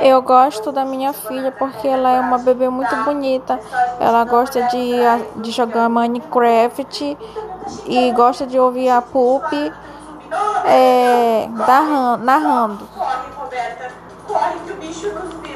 Eu gosto da minha filha porque ela é uma bebê muito bonita. Ela gosta de, de jogar Minecraft e gosta de ouvir a Pup é, narrando.